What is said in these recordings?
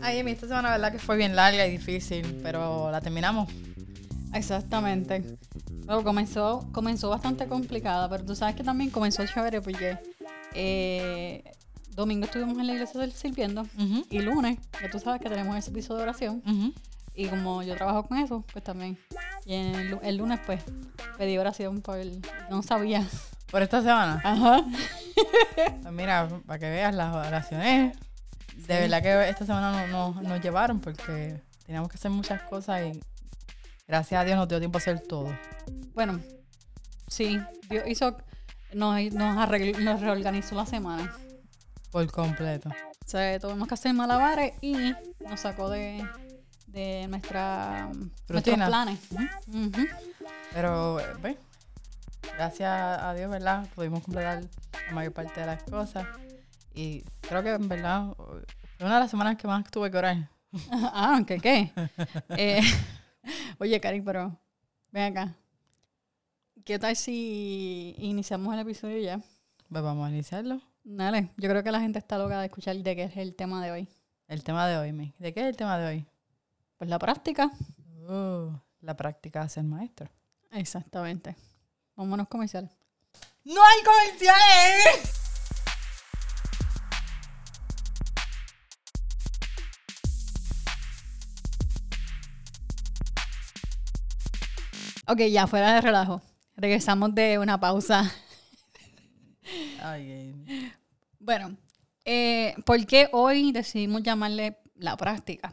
Ay, Emi, esta semana, verdad que fue bien larga y difícil, pero la terminamos. Exactamente. Luego comenzó, comenzó bastante complicada, pero tú sabes que también comenzó chévere porque eh, domingo estuvimos en la iglesia sirviendo Ujú, y lunes, que tú sabes que tenemos ese piso de oración ujú. y como yo trabajo con eso, pues también. Y el, el lunes pues pedí oración por el, no sabía. Por esta semana. Ajá. Pues mira, para que veas las oraciones. De verdad que esta semana no, no- nos llevaron porque teníamos que hacer muchas cosas y gracias a Dios nos dio tiempo a hacer todo. Bueno, sí, Dios hizo, nos, nos, arregl- nos reorganizó la semana. Por completo. O sea, tuvimos que hacer malabares y nos sacó de, de nuestra, nuestros planes. Pero, eh, pues, gracias a Dios, ¿verdad? Pudimos completar la mayor parte de las cosas. Y creo que, en verdad, fue una de las semanas que más tuve que orar. Ah, ¿qué qué? Eh, oye, Cari, pero ven acá. ¿Qué tal si iniciamos el episodio ya? Pues vamos a iniciarlo. Dale, yo creo que la gente está loca de escuchar de qué es el tema de hoy. El tema de hoy, Mi. ¿De qué es el tema de hoy? Pues la práctica. Uh, la práctica de ser maestro. Exactamente. Vámonos comerciales. ¡No hay comerciales! Ok, ya fuera de relajo. Regresamos de una pausa. Ay. Bueno, eh, ¿por qué hoy decidimos llamarle la práctica?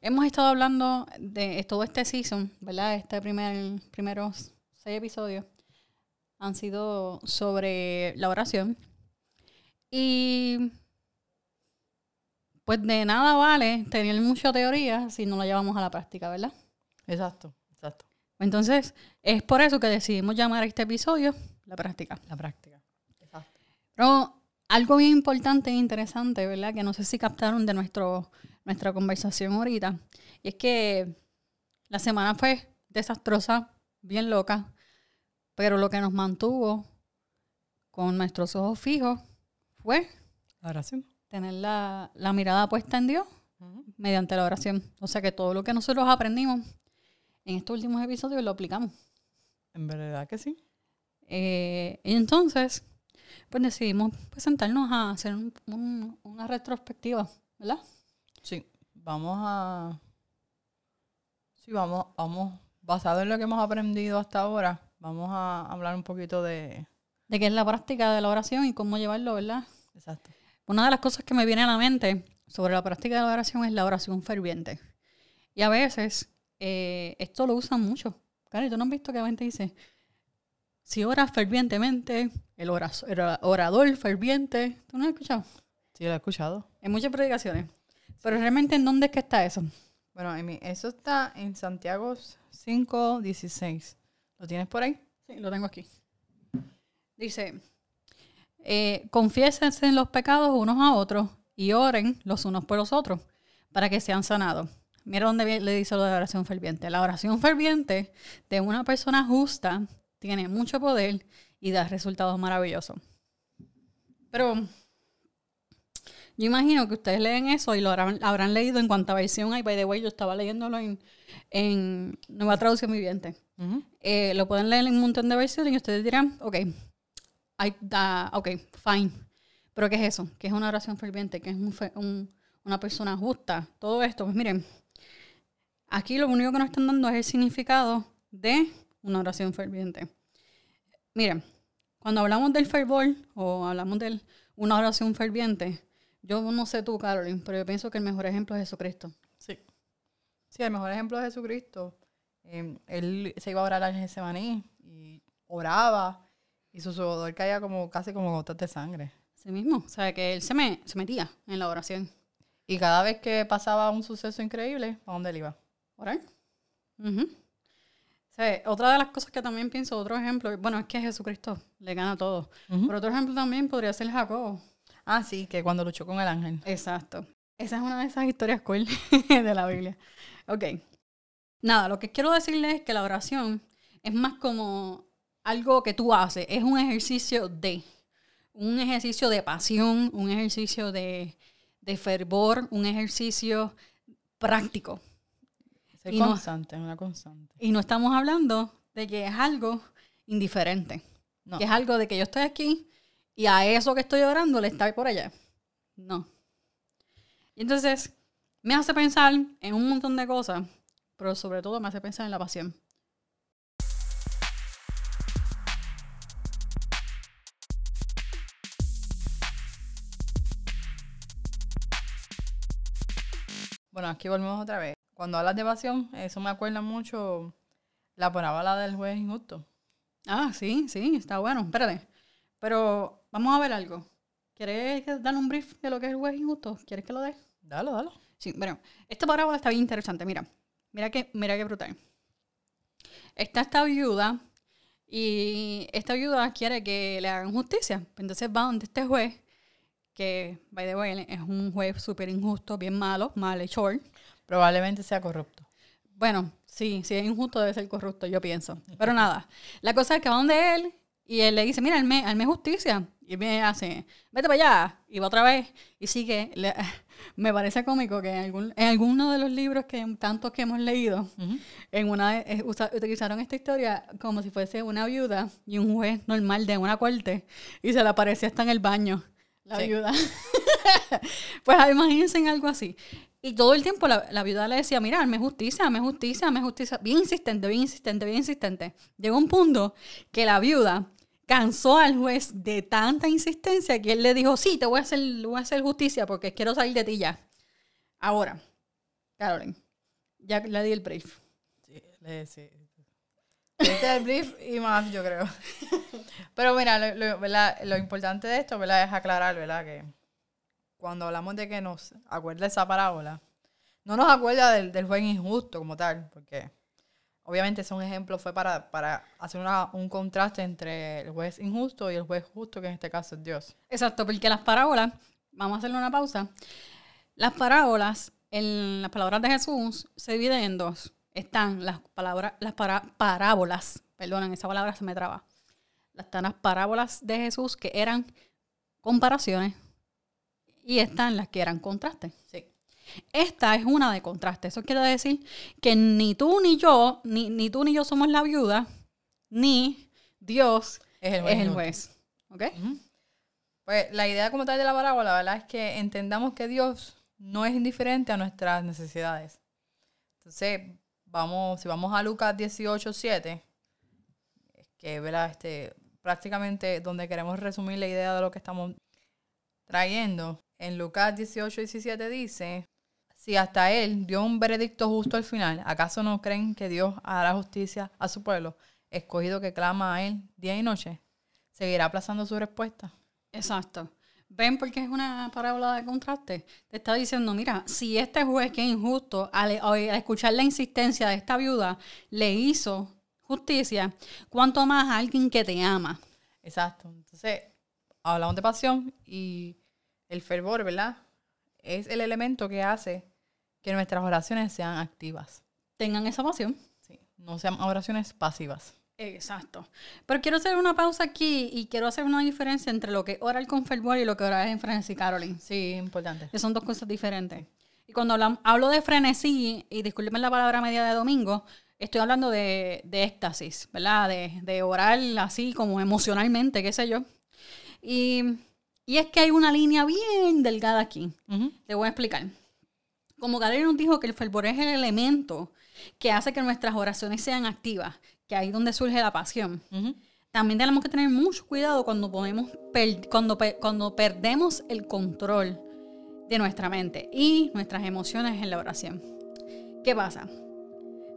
Hemos estado hablando de todo este season, ¿verdad? Este primer, primeros seis episodios han sido sobre la oración. Y pues de nada vale tener mucha teoría si no la llevamos a la práctica, ¿verdad? Exacto. Entonces, es por eso que decidimos llamar a este episodio la práctica. La práctica. Exacto. Pero algo bien importante e interesante, ¿verdad? Que no sé si captaron de nuestro, nuestra conversación ahorita. Y es que la semana fue desastrosa, bien loca, pero lo que nos mantuvo con nuestros ojos fijos fue La oración. tener la, la mirada puesta en Dios mediante la oración. O sea que todo lo que nosotros aprendimos en estos últimos episodios lo aplicamos. En verdad que sí. Eh, y entonces, pues decidimos pues, sentarnos a hacer un- un- una retrospectiva, ¿verdad? Sí. Vamos a. Sí, vamos, vamos. Basado en lo que hemos aprendido hasta ahora, vamos a hablar un poquito de. De qué es la práctica de la oración y cómo llevarlo, ¿verdad? Exacto. Una de las cosas que me viene a la mente sobre la práctica de la oración es la oración ferviente. Y a veces eh, esto lo usan mucho. Cari, ¿tú no has visto que la gente dice, si oras fervientemente, el, orador ferviente? ¿Tú no has escuchado? Sí, lo he escuchado. En muchas predicaciones. Pero realmente, ¿en dónde es que está eso? Bueno, Amy, eso está en Santiago 5, 16. ¿Lo tienes por ahí? Sí, lo tengo aquí. Dice, eh, confiésense en los pecados unos a otros y oren los unos por los otros para que sean sanados. Mira dónde le dice lo de la oración ferviente. La oración ferviente de una persona justa tiene mucho poder y da resultados maravillosos. Pero yo imagino que ustedes leen eso y lo habrán, habrán leído en cuanta versión hay. By the way, yo estaba leyéndolo en, en Nueva Traducción Viviente. Eh, lo pueden leer en un montón de versiones y ustedes dirán, ok, I- da- ok, fine. Pero ¿qué es eso? ¿Qué es una oración ferviente? ¿Qué es un fe- un- una persona justa? Todo esto, pues miren, aquí lo único que nos están dando es el significado de una oración ferviente. Miren, cuando hablamos del fervor o hablamos de una oración ferviente, yo no sé tú, Carolyn, pero yo pienso que el mejor ejemplo es Jesucristo. Sí. Sí, el mejor ejemplo es Jesucristo. Eh, él se iba a orar al Getsemaní y oraba y su sudor caía como casi como gotas de sangre. Así mismo, o sea, que él se, me, se metía en la oración. Y cada vez que pasaba un suceso increíble, ¿a dónde él iba? ¿Orar? O sea, otra de las cosas que también pienso, otro ejemplo, bueno, es que Jesucristo le gana todo. Pero otro ejemplo también podría ser Jacob. Ah, sí, que cuando luchó con el ángel. Exacto. Esa es una de esas historias cool de la Biblia. Ok. Nada, lo que quiero decirles es que la oración es más como algo que tú haces, es un ejercicio de, un ejercicio de pasión, un ejercicio de, de fervor, un ejercicio práctico. Ser Y no- constante, una constante. Y no estamos hablando de que es algo indiferente. No. Que es algo de que yo estoy aquí y a eso que estoy orando le está por allá. No. Y entonces me hace pensar en un montón de cosas, pero sobre todo me hace pensar en la pasión. Bueno, aquí volvemos otra vez. Cuando hablas de pasión, eso me acuerda mucho la parábola del juez injusto. Ah, sí, sí, está bueno. Espérate. Pero vamos a ver algo. ¿Quieres dar un brief de lo que es el juez injusto? ¿Quieres que lo dé? Dalo, dalo. Sí, bueno, esta parábola está bien interesante. Mira, mira que, mira qué brutal. Está esta viuda y esta viuda quiere que le hagan justicia. Entonces va donde este juez, que, by the way, es un juez súper injusto, bien malo, malhechor. Probablemente sea corrupto. Bueno, sí, si es injusto debe ser corrupto, yo pienso. Pero nada, la cosa es que va donde él y él le dice, mira, hazme, hazme justicia. Y él me hace, vete para allá. Y va otra vez y sigue. Le- me parece cómico que en, algún, en alguno de los libros que tantos que hemos leído, en una de- eh, usa- utilizaron esta historia como si fuese una viuda y un juez normal de una corte y se le aparecía hasta en el baño la Sí. viuda. pues imagínense en algo así. Y todo el tiempo la, viuda le decía, mira, hazme justicia, hazme justicia, hazme justicia. Bien insistente, bien insistente, bien insistente. Llegó un punto que la viuda cansó al juez de tanta insistencia que él le dijo, sí, te voy a hacer, voy a hacer justicia porque quiero salir de ti ya. Ahora, Carolyn, ya le di el brief. Sí, le, sí. Este es el brief y más, yo creo. Pero mira, lo importante de esto ¿verdad? es aclarar, ¿verdad? Que cuando hablamos de que nos acuerda esa parábola, no nos acuerda del, del juez injusto como tal, porque obviamente ese un ejemplo fue para, para hacer una- un contraste entre el juez injusto y el juez justo, que en este caso es Dios. Exacto, porque las parábolas, vamos a hacerle una pausa. Las parábolas, en las palabras de Jesús, se dividen en dos. Están las palabras, las para- parábolas, perdonen, esa palabra se me traba. Están las parábolas de Jesús que eran comparaciones y están las que eran contrastes. Sí. Esta es una de contraste. Eso quiere decir que ni tú ni yo, ni, ni tú ni yo somos la viuda, ni Dios Es el juez. es el juez. ¿Ok? Pues la idea como tal de la parábola, ¿verdad? Es que entendamos que Dios no es indiferente a nuestras necesidades. Entonces, vamos, si vamos a Lucas 18, 7, es que, ¿verdad? Este, prácticamente donde queremos resumir la idea de lo que estamos trayendo, en Lucas 18, 17 dice, si hasta él dio un veredicto justo al final, ¿acaso no creen que Dios hará justicia a su pueblo, escogido que clama a él día y noche? ¿Seguirá aplazando su respuesta? Exacto. ¿Ven porque es una parábola de contraste? Te está diciendo, mira, si este juez que es injusto, al, al escuchar la insistencia de esta viuda, le hizo justicia, ¿cuánto más a alguien que te ama? Exacto. Entonces, hablamos de pasión y el fervor, ¿verdad? Es el elemento que hace que nuestras oraciones sean activas. Tengan esa pasión. Sí, no sean oraciones pasivas. Exacto. Pero quiero hacer una pausa aquí y quiero hacer una diferencia entre lo que orar con fervor y lo que orar en frenesí, Caroline. Sí, importante. que son dos cosas diferentes. Y cuando hablo de frenesí, y disculpen la palabra media de domingo, estoy hablando de, de éxtasis, ¿verdad? De, de orar así como emocionalmente, qué sé yo. Y, y es que hay una línea bien delgada aquí. Te voy a explicar. Como Galera nos dijo que el fervor es el elemento que hace que nuestras oraciones sean activas, que ahí es donde surge la pasión. También tenemos que tener mucho cuidado cuando, podemos per- cuando, cuando perdemos el control de nuestra mente y nuestras emociones en la oración. ¿Qué pasa?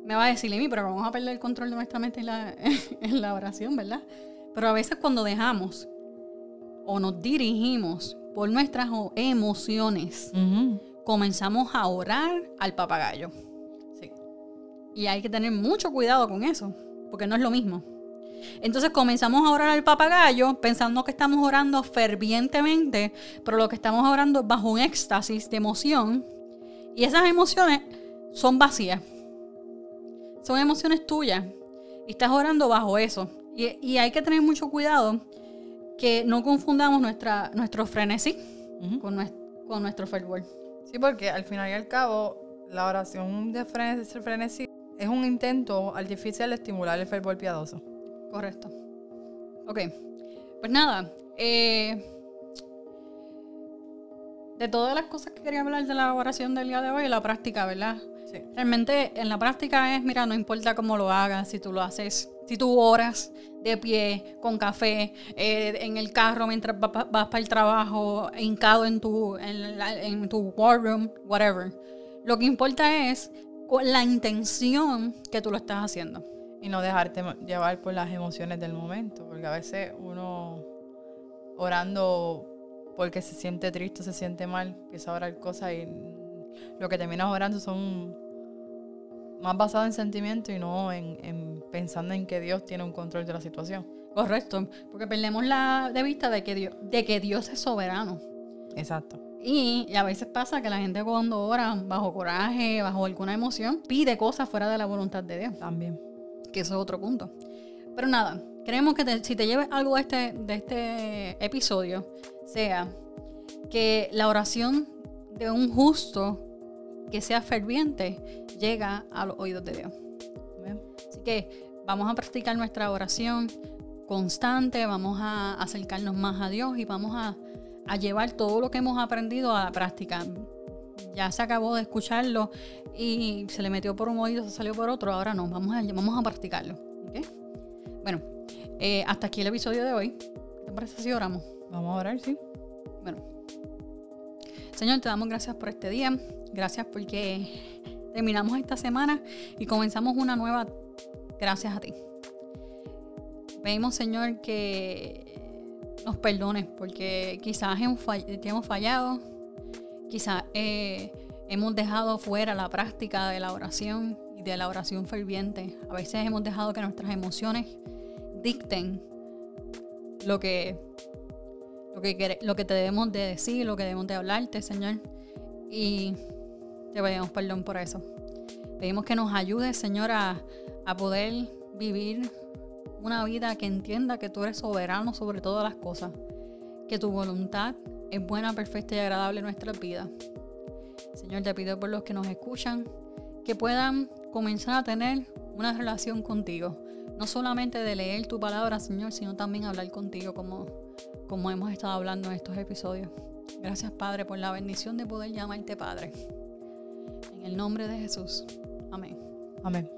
Me va a decir, Emi, pero vamos a perder el control de nuestra mente en la, en la oración, ¿verdad? Pero a veces cuando dejamos o nos dirigimos por nuestras emociones, comenzamos a orar al papagayo. Sí. Y hay que tener mucho cuidado con eso, porque no es lo mismo. Entonces comenzamos a orar al papagayo pensando que estamos orando fervientemente, pero lo que estamos orando es bajo un éxtasis de emoción. Y esas emociones son vacías. Son emociones tuyas. Y estás orando bajo eso. Y, y hay que tener mucho cuidado que no confundamos nuestra, nuestro frenesí con, nues- con nuestro fervor. Sí, porque al final y al cabo, la oración de frenesí, frenesí es un intento artificial de estimular el fervor piadoso. Correcto. Ok. Pues nada. eh, de todas las cosas que quería hablar de la oración del día de hoy, la práctica, ¿verdad? Sí. Realmente en la práctica es, mira, no importa cómo lo hagas, si tú lo haces, si tú oras de pie, con café, eh, en el carro mientras va- va- vas para el trabajo, hincado en tu, en, tu war room, whatever. Lo que importa es la intención que tú lo estás haciendo. Y no dejarte llevar por las emociones del momento, porque a veces uno orando porque se siente triste, se siente mal, empieza a orar cosas y lo que terminas orando son más basados en sentimientos y no en, en pensando en que Dios tiene un control de la situación. Correcto, porque perdemos la de vista de que Dios, de que Dios es soberano. Exacto. Y a veces pasa que la gente cuando ora bajo coraje, bajo alguna emoción, pide cosas fuera de la voluntad de Dios. También. que eso es otro punto. Pero nada, queremos que te- si te lleves algo de este, de este episodio, sea que la oración de un justo que sea ferviente llega a los oídos de Dios. Así que vamos a practicar nuestra oración constante, vamos a acercarnos más a Dios y vamos a, a llevar todo lo que hemos aprendido a la práctica. Ya se acabó de escucharlo y se le metió por un oído, se salió por otro, ahora no, vamos a, vamos a practicarlo. Bueno, eh, hasta aquí el episodio de hoy. ¿Qué te parece si oramos? Vamos a orar, sí. Bueno, Señor, te damos gracias por este día. Gracias porque terminamos esta semana y comenzamos una nueva gracias a ti. Pedimos, Señor, que nos perdones porque quizás te hemos fallado, quizás eh, hemos dejado fuera la práctica de la oración y de la oración ferviente. A veces hemos dejado que nuestras emociones dicten lo que lo que, te debemos de decir, lo que debemos de hablarte, Señor. Y te pedimos perdón por eso. Pedimos que nos ayudes, Señor, a, a poder vivir una vida que entienda que tú eres soberano sobre todas las cosas, que tu voluntad es buena, perfecta y agradable en nuestra vida. Señor, te pido por los que nos escuchan, que puedan comenzar a tener una relación contigo. No solamente de leer tu palabra, Señor, sino también hablar contigo como, como hemos estado hablando en estos episodios. Gracias, Padre, por la bendición de poder llamarte Padre. En el nombre de Jesús. Amén. Amén.